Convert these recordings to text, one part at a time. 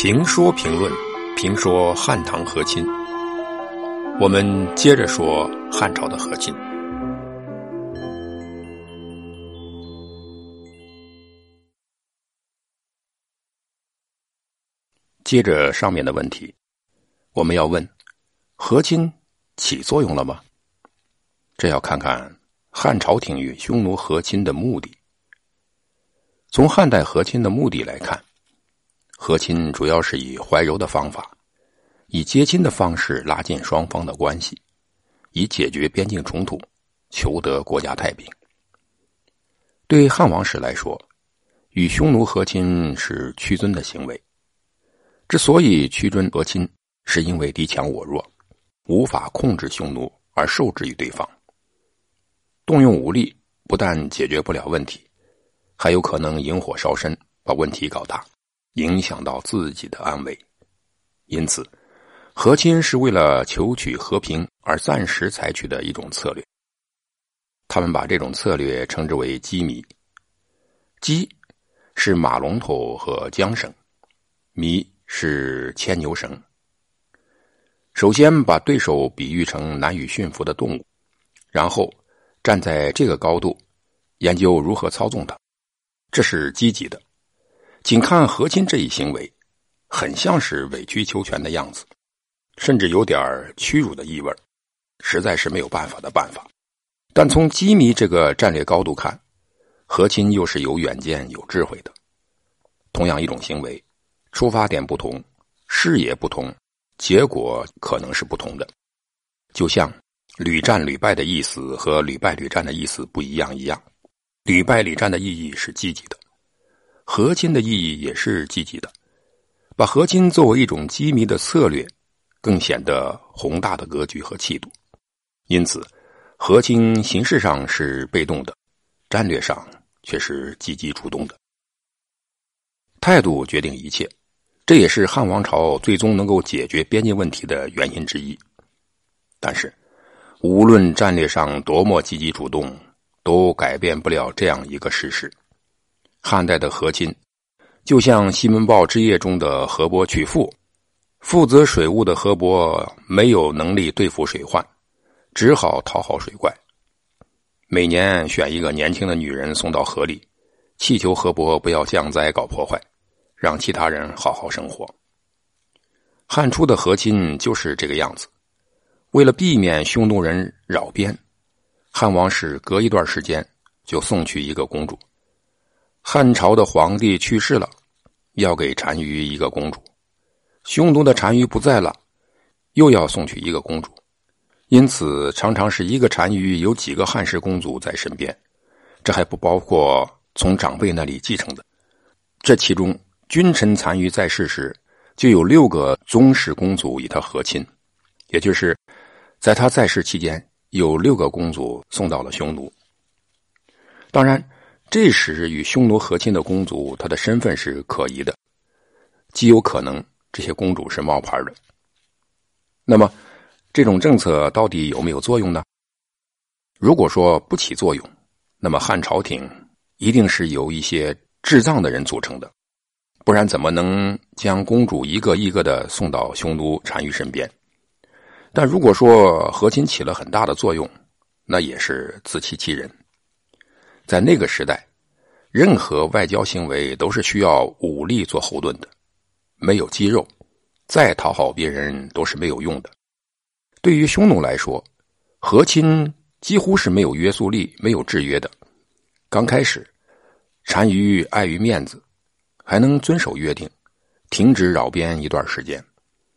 评说评论，评说汉唐和亲。我们接着说汉朝的和亲。接着上面的问题，我们要问：和亲起作用了吗？这要看看汉朝廷与匈奴和亲的目的。从汉代和亲的目的来看，和亲主要是以怀柔的方法，以接亲的方式拉近双方的关系，以解决边境冲突，求得国家太平。对汉王室来说，与匈奴和亲是屈尊的行为。之所以屈尊和亲，是因为敌强我弱，无法控制匈奴而受制于对方。动用武力不但解决不了问题，还有可能引火烧身，把问题搞大，影响到自己的安危。因此，和亲是为了求取和平而暂时采取的一种策略。他们把这种策略称之为“羁縻”。羁是马龙头和缰绳，迷。是牵牛绳。首先把对手比喻成难以驯服的动物，然后站在这个高度研究如何操纵它，这是积极的。仅看和亲这一行为，很像是委曲求全的样子，甚至有点屈辱的意味实在是没有办法的办法。但从机密这个战略高度看，和亲又是有远见、有智慧的。同样一种行为。出发点不同，视野不同，结果可能是不同的。就像屡战屡败的意思和屡败屡战的意思不一样一样，屡败屡战的意义是积极的，和亲的意义也是积极的。把和亲作为一种机密的策略，更显得宏大的格局和气度。因此，和亲形式上是被动的，战略上却是积极主动的。态度决定一切。这也是汉王朝最终能够解决边境问题的原因之一。但是，无论战略上多么积极主动，都改变不了这样一个事实：汉代的和亲，就像西门豹之夜中的河伯娶妇，负责水务的河伯没有能力对付水患，只好讨好水怪。每年选一个年轻的女人送到河里，祈求河伯不要降灾搞破坏。让其他人好好生活。汉初的和亲就是这个样子。为了避免匈奴人扰边，汉王室隔一段时间就送去一个公主。汉朝的皇帝去世了，要给单于一个公主；匈奴的单于不在了，又要送去一个公主。因此，常常是一个单于有几个汉室公主在身边，这还不包括从长辈那里继承的。这其中。君臣残余在世时，就有六个宗室公主与他和亲，也就是在他在世期间，有六个公主送到了匈奴。当然，这时与匈奴和亲的公主，她的身份是可疑的，极有可能这些公主是冒牌的。那么，这种政策到底有没有作用呢？如果说不起作用，那么汉朝廷一定是由一些智障的人组成的。不然怎么能将公主一个一个的送到匈奴单于身边？但如果说和亲起了很大的作用，那也是自欺欺人。在那个时代，任何外交行为都是需要武力做后盾的，没有肌肉，再讨好别人都是没有用的。对于匈奴来说，和亲几乎是没有约束力、没有制约的。刚开始，单于碍于面子。还能遵守约定，停止扰边一段时间，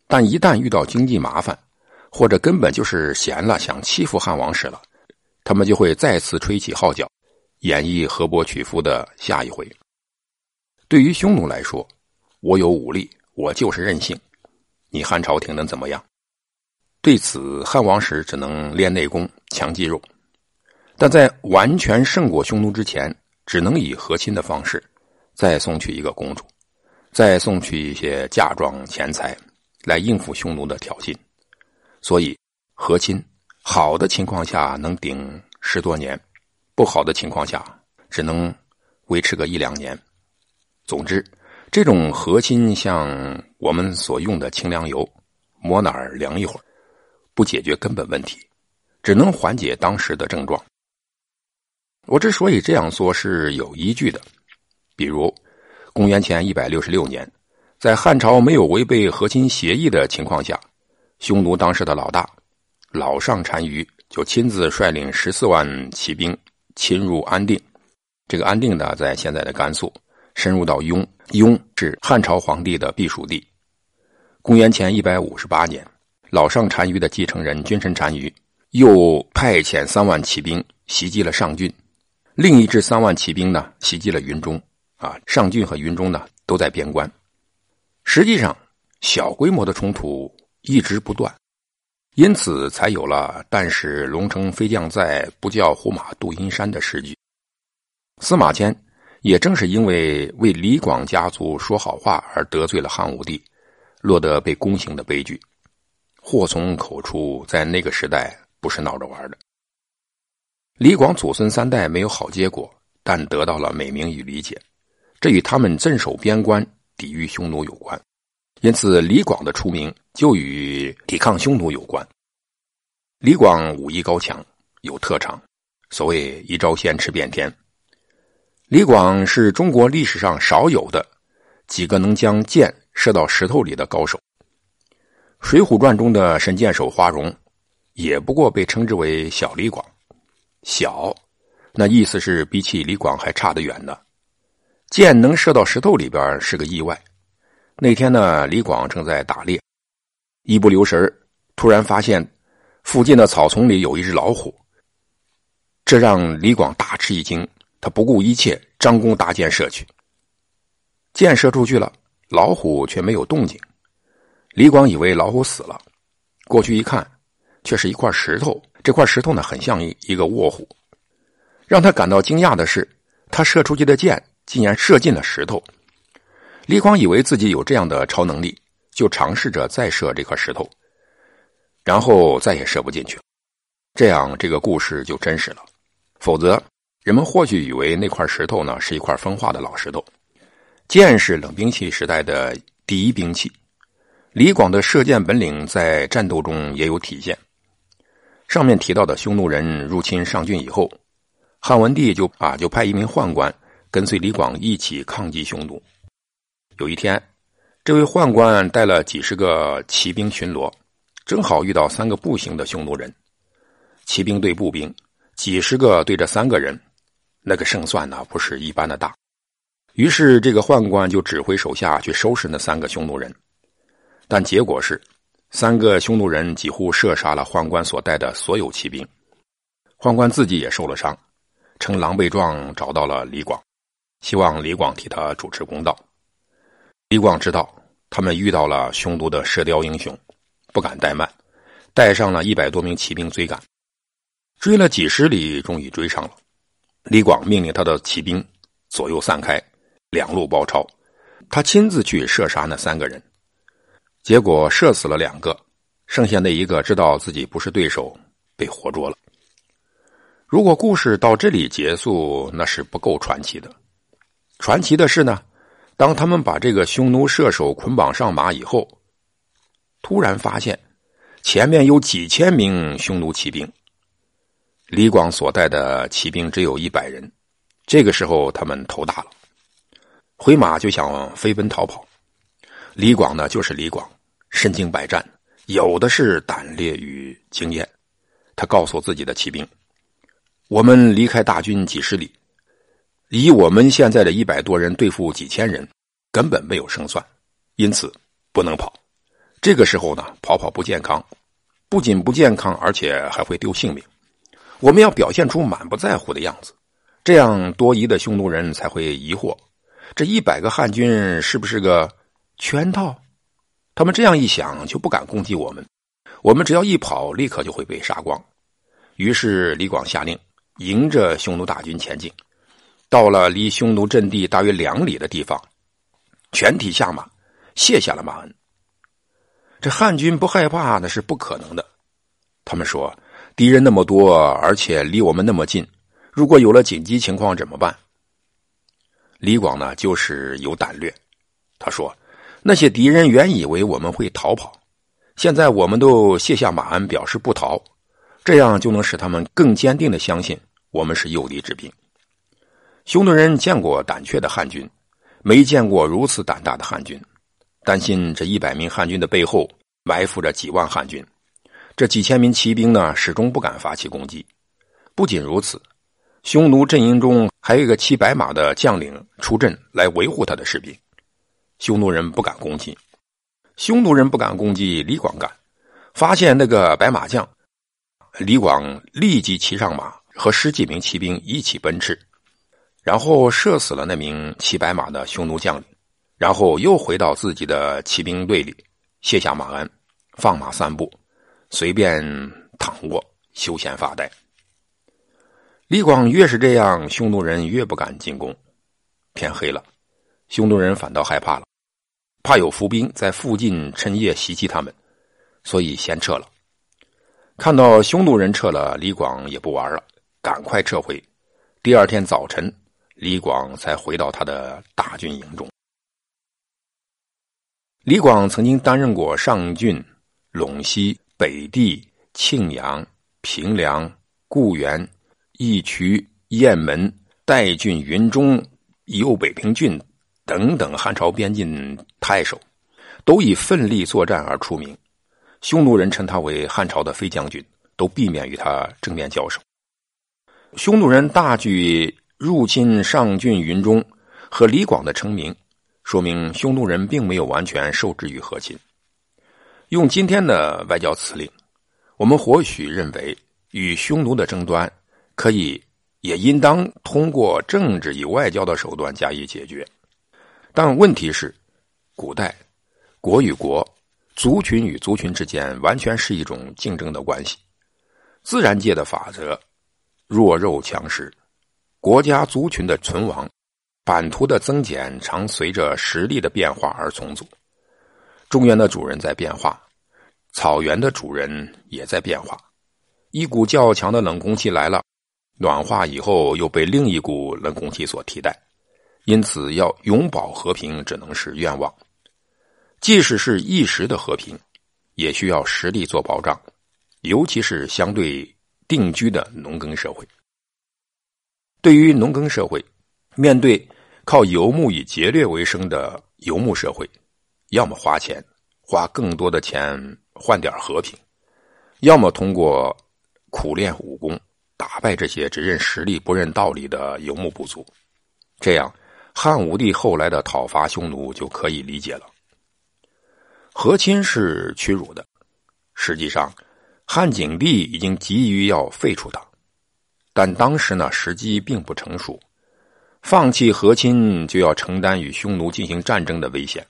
但一旦遇到经济麻烦，或者根本就是闲了想欺负汉王室了，他们就会再次吹起号角，演绎河伯娶夫的下一回。对于匈奴来说，我有武力，我就是任性，你汉朝廷能怎么样？对此，汉王室只能练内功、强肌肉，但在完全胜过匈奴之前，只能以和亲的方式。再送去一个公主，再送去一些嫁妆钱财，来应付匈奴的挑衅。所以和亲好的情况下能顶十多年，不好的情况下只能维持个一两年。总之，这种和亲。像我们所用的清凉油，抹哪儿凉一会儿，不解决根本问题，只能缓解当时的症状。我之所以这样说是有依据的，比如公元前一百六十六年，在汉朝没有违背和亲。协议的情况下，匈奴当时的老大老上单于就亲自率领十四万骑兵侵入安定。这个安定呢，在现在的甘肃。深入到雍，雍是汉朝皇帝的避暑地。公元前一百五十八年，老上单于的继承人君臣单于又派遣三万骑兵袭击了上郡，另一支三万骑兵呢袭击了云中。啊，上郡和云中呢都在边关。实际上，小规模的冲突一直不断，因此才有了“但使龙城飞将在，不教胡马度阴山”的诗句。司马迁。也正是因为为李广家族说好话而得罪了汉武帝，落得被宫刑的悲剧。祸从口出，在那个时代不是闹着玩的。李广祖孙三代没有好结果，但得到了美名与理解，这与他们镇守边关、抵御匈奴有关。因此，李广的出名就与抵抗匈奴有关。李广武艺高强，有特长，所谓一招鲜吃遍天。李广是中国历史上少有的几个能将箭射到石头里的高手。《水浒传》中的神箭手花荣，也不过被称之为小李广。小，那意思是比起李广还差得远呢。箭能射到石头里边是个意外。那天呢，李广正在打猎，一不留神突然发现附近的草丛里有一只老虎，这让李广大吃一惊。他不顾一切，张弓搭箭射去。箭射出去了，老虎却没有动静。李广以为老虎死了，过去一看，却是一块石头。这块石头呢，很像一一个卧虎。让他感到惊讶的是，他射出去的箭竟然射进了石头。李广以为自己有这样的超能力，就尝试着再射这块石头，然后再也射不进去。这样，这个故事就真实了。否则。人们或许以为那块石头呢是一块风化的老石头。箭是冷兵器时代的第一兵器，李广的射箭本领在战斗中也有体现。上面提到的匈奴人入侵上郡以后，汉文帝就啊就派一名宦官跟随李广一起抗击匈奴。有一天，这位宦官带了几十个骑兵巡逻，正好遇到三个步行的匈奴人，骑兵对步兵，几十个对着三个人。那个胜算呢，不是一般的大。于是，这个宦官就指挥手下去收拾那三个匈奴人，但结果是，三个匈奴人几乎射杀了宦官所带的所有骑兵，宦官自己也受了伤，呈狼狈状找到了李广，希望李广替他主持公道。李广知道他们遇到了匈奴的射雕英雄，不敢怠慢，带上了一百多名骑兵追赶，追了几十里，终于追上了。李广命令他的骑兵左右散开，两路包抄。他亲自去射杀那三个人，结果射死了两个，剩下那一个知道自己不是对手，被活捉了。如果故事到这里结束，那是不够传奇的。传奇的是呢，当他们把这个匈奴射手捆绑上马以后，突然发现前面有几千名匈奴骑兵。李广所带的骑兵只有一百人，这个时候他们头大了，回马就想飞奔逃跑。李广呢，就是李广，身经百战，有的是胆略与经验。他告诉自己的骑兵：“我们离开大军几十里，以我们现在的一百多人对付几千人，根本没有胜算，因此不能跑。这个时候呢，跑跑不健康，不仅不健康，而且还会丢性命。”我们要表现出满不在乎的样子，这样多疑的匈奴人才会疑惑：这一百个汉军是不是个圈套？他们这样一想，就不敢攻击我们。我们只要一跑，立刻就会被杀光。于是李广下令，迎着匈奴大军前进，到了离匈奴阵地大约两里的地方，全体下马，卸下了马鞍。这汉军不害怕那是不可能的，他们说。敌人那么多，而且离我们那么近，如果有了紧急情况怎么办？李广呢，就是有胆略。他说：“那些敌人原以为我们会逃跑，现在我们都卸下马鞍，表示不逃，这样就能使他们更坚定的相信我们是诱敌之兵。”匈奴人见过胆怯的汉军，没见过如此胆大的汉军，担心这一百名汉军的背后埋伏着几万汉军，这几千名骑兵呢，始终不敢发起攻击。不仅如此，匈奴阵营中还有一个骑白马的将领出阵来维护他的士兵。匈奴人不敢攻击，匈奴人不敢攻击，李广敢。发现那个白马将，李广立即骑上马，和十几名骑兵一起奔驰，然后射死了那名骑白马的匈奴将领，然后又回到自己的骑兵队里，卸下马鞍，放马散步，随便躺卧，休闲发呆。李广越是这样，匈奴人越不敢进攻。天黑了，匈奴人反倒害怕了。怕有伏兵在附近趁夜袭击他们，所以先撤了。看到匈奴人撤了，李广也不玩了，赶快撤回。第二天早晨，李广才回到他的大军营中。李广曾经担任过上郡、陇西、北地、庆阳、平凉、固原、义渠、雁门、代郡、云中、右北平郡。等等，汉朝边境太守都以奋力作战而出名，匈奴人称他为汉朝的飞将军，都避免与他正面交手。匈奴人大举入侵上郡云中，和李广的成名，说明匈奴人并没有完全受制于和亲。用今天的外交辞令，我们或许认为与匈奴的争端可以，也应当通过政治与外交的手段加以解决。但问题是，古代国与国、族群与族群之间完全是一种竞争的关系。自然界的法则，弱肉强食，国家族群的存亡、版图的增减，常随着实力的变化而重组。中原的主人在变化，草原的主人也在变化。一股较强的冷空气来了，暖化以后又被另一股冷空气所替代。因此，要永保和平，只能是愿望。即使是一时的和平，也需要实力做保障，尤其是相对定居的农耕社会。对于农耕社会，面对靠游牧以劫掠为生的游牧社会，要么花钱，花更多的钱换点和平；要么通过苦练武功，打败这些只认实力不认道理的游牧部族。这样。汉武帝后来的讨伐匈奴就可以理解了。和亲是屈辱的，实际上，汉景帝已经急于要废除他，但当时呢时机并不成熟，放弃和亲就要承担与匈奴进行战争的危险，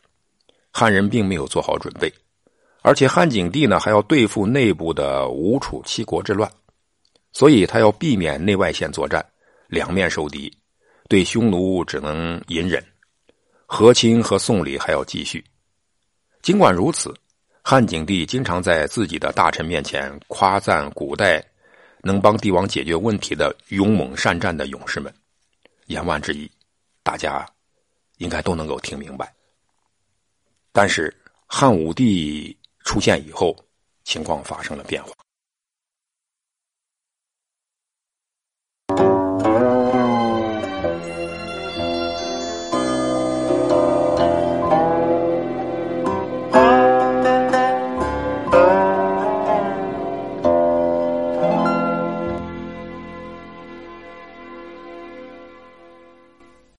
汉人并没有做好准备，而且汉景帝呢还要对付内部的吴楚七国之乱，所以他要避免内外线作战，两面受敌。对匈奴只能隐忍，和亲和送礼还要继续。尽管如此，汉景帝经常在自己的大臣面前夸赞古代能帮帝王解决问题的勇猛善战的勇士们。言外之意，大家应该都能够听明白。但是汉武帝出现以后，情况发生了变化。